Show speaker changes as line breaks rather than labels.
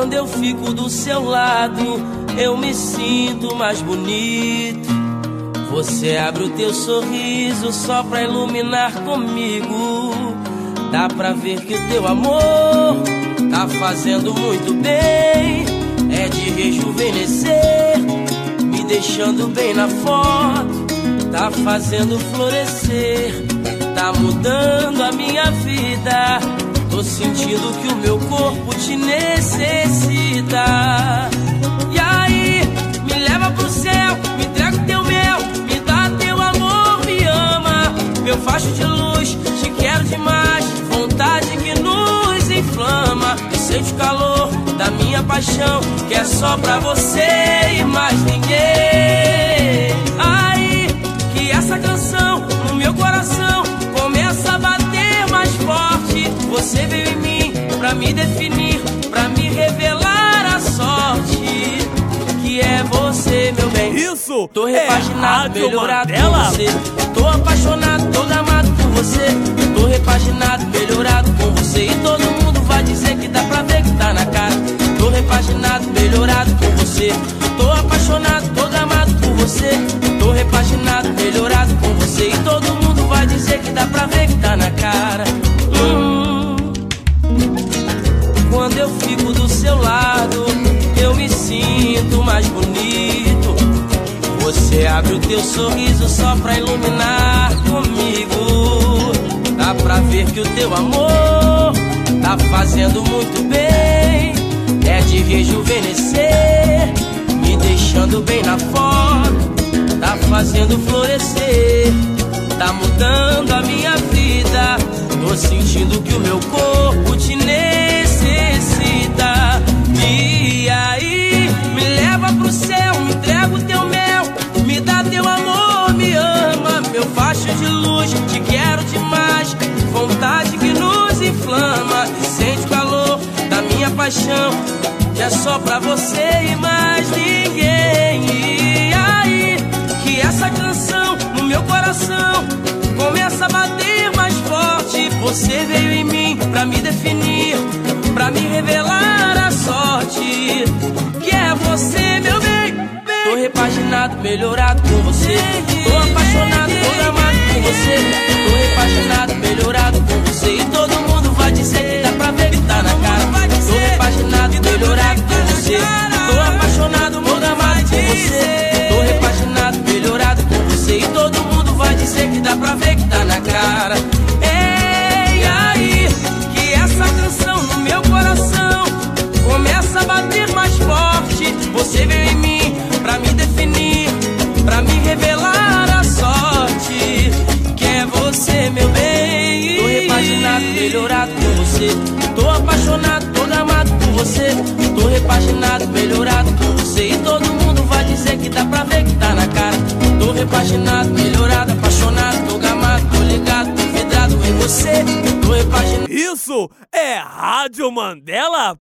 Quando eu fico do seu lado, eu me sinto mais bonito. Você abre o teu sorriso só pra iluminar comigo. Dá pra ver que o teu amor tá fazendo muito bem. É de rejuvenescer, me deixando bem na foto. Tá fazendo florescer, tá mudando a minha vida. Tô sentindo que o meu corpo te necessita. E aí, me leva pro céu, me entrega o teu mel, me dá teu amor, me ama. Meu facho de luz, te quero demais. Vontade que nos inflama. E sente o calor da minha paixão, que é só pra você e mais ninguém. Aí, que essa canção no meu coração começa a bater mais forte. Você veio em mim pra me definir, você, meu bem.
Isso!
Tô
é
repaginado,
Rádio
melhorado
Mandela.
por você. Tô apaixonado, tô gamado por você. Tô repaginado, melhorado com você. E todo mundo vai dizer que dá pra ver que tá na cara. Tô repaginado, melhorado com você. Tô apaixonado, tô gamado por você. Tô repaginado, melhorado com você. E todo mundo vai dizer que dá pra ver que tá na cara. Hum. Quando eu fico do seu lado, eu me sinto mais bonito. Você abre o teu sorriso só pra iluminar comigo. Dá pra ver que o teu amor tá fazendo muito bem. É de rejuvenescer, me deixando bem na foto. Tá fazendo florescer, tá mudando a minha vida. Tô sentindo que o meu corpo paixão. Que é só pra você e mais ninguém. E aí, que essa canção no meu coração começa a bater mais forte. Você veio em mim pra me definir, pra me revelar a sorte. Que é você, meu bem. Tô repaginado, melhorado com você. Tô apaixonado, tô amado por você. Tô repaginado, melhorado com você. Você. Tô apaixonado, tô amado por você. Tô repaginado, melhorado com você. E todo mundo vai dizer que dá pra ver que tá na cara. Tô repaginado, melhorado, apaixonado, tô gamado, tô ligado, tô vidrado em você. Tô repaginado.
Isso é Rádio Mandela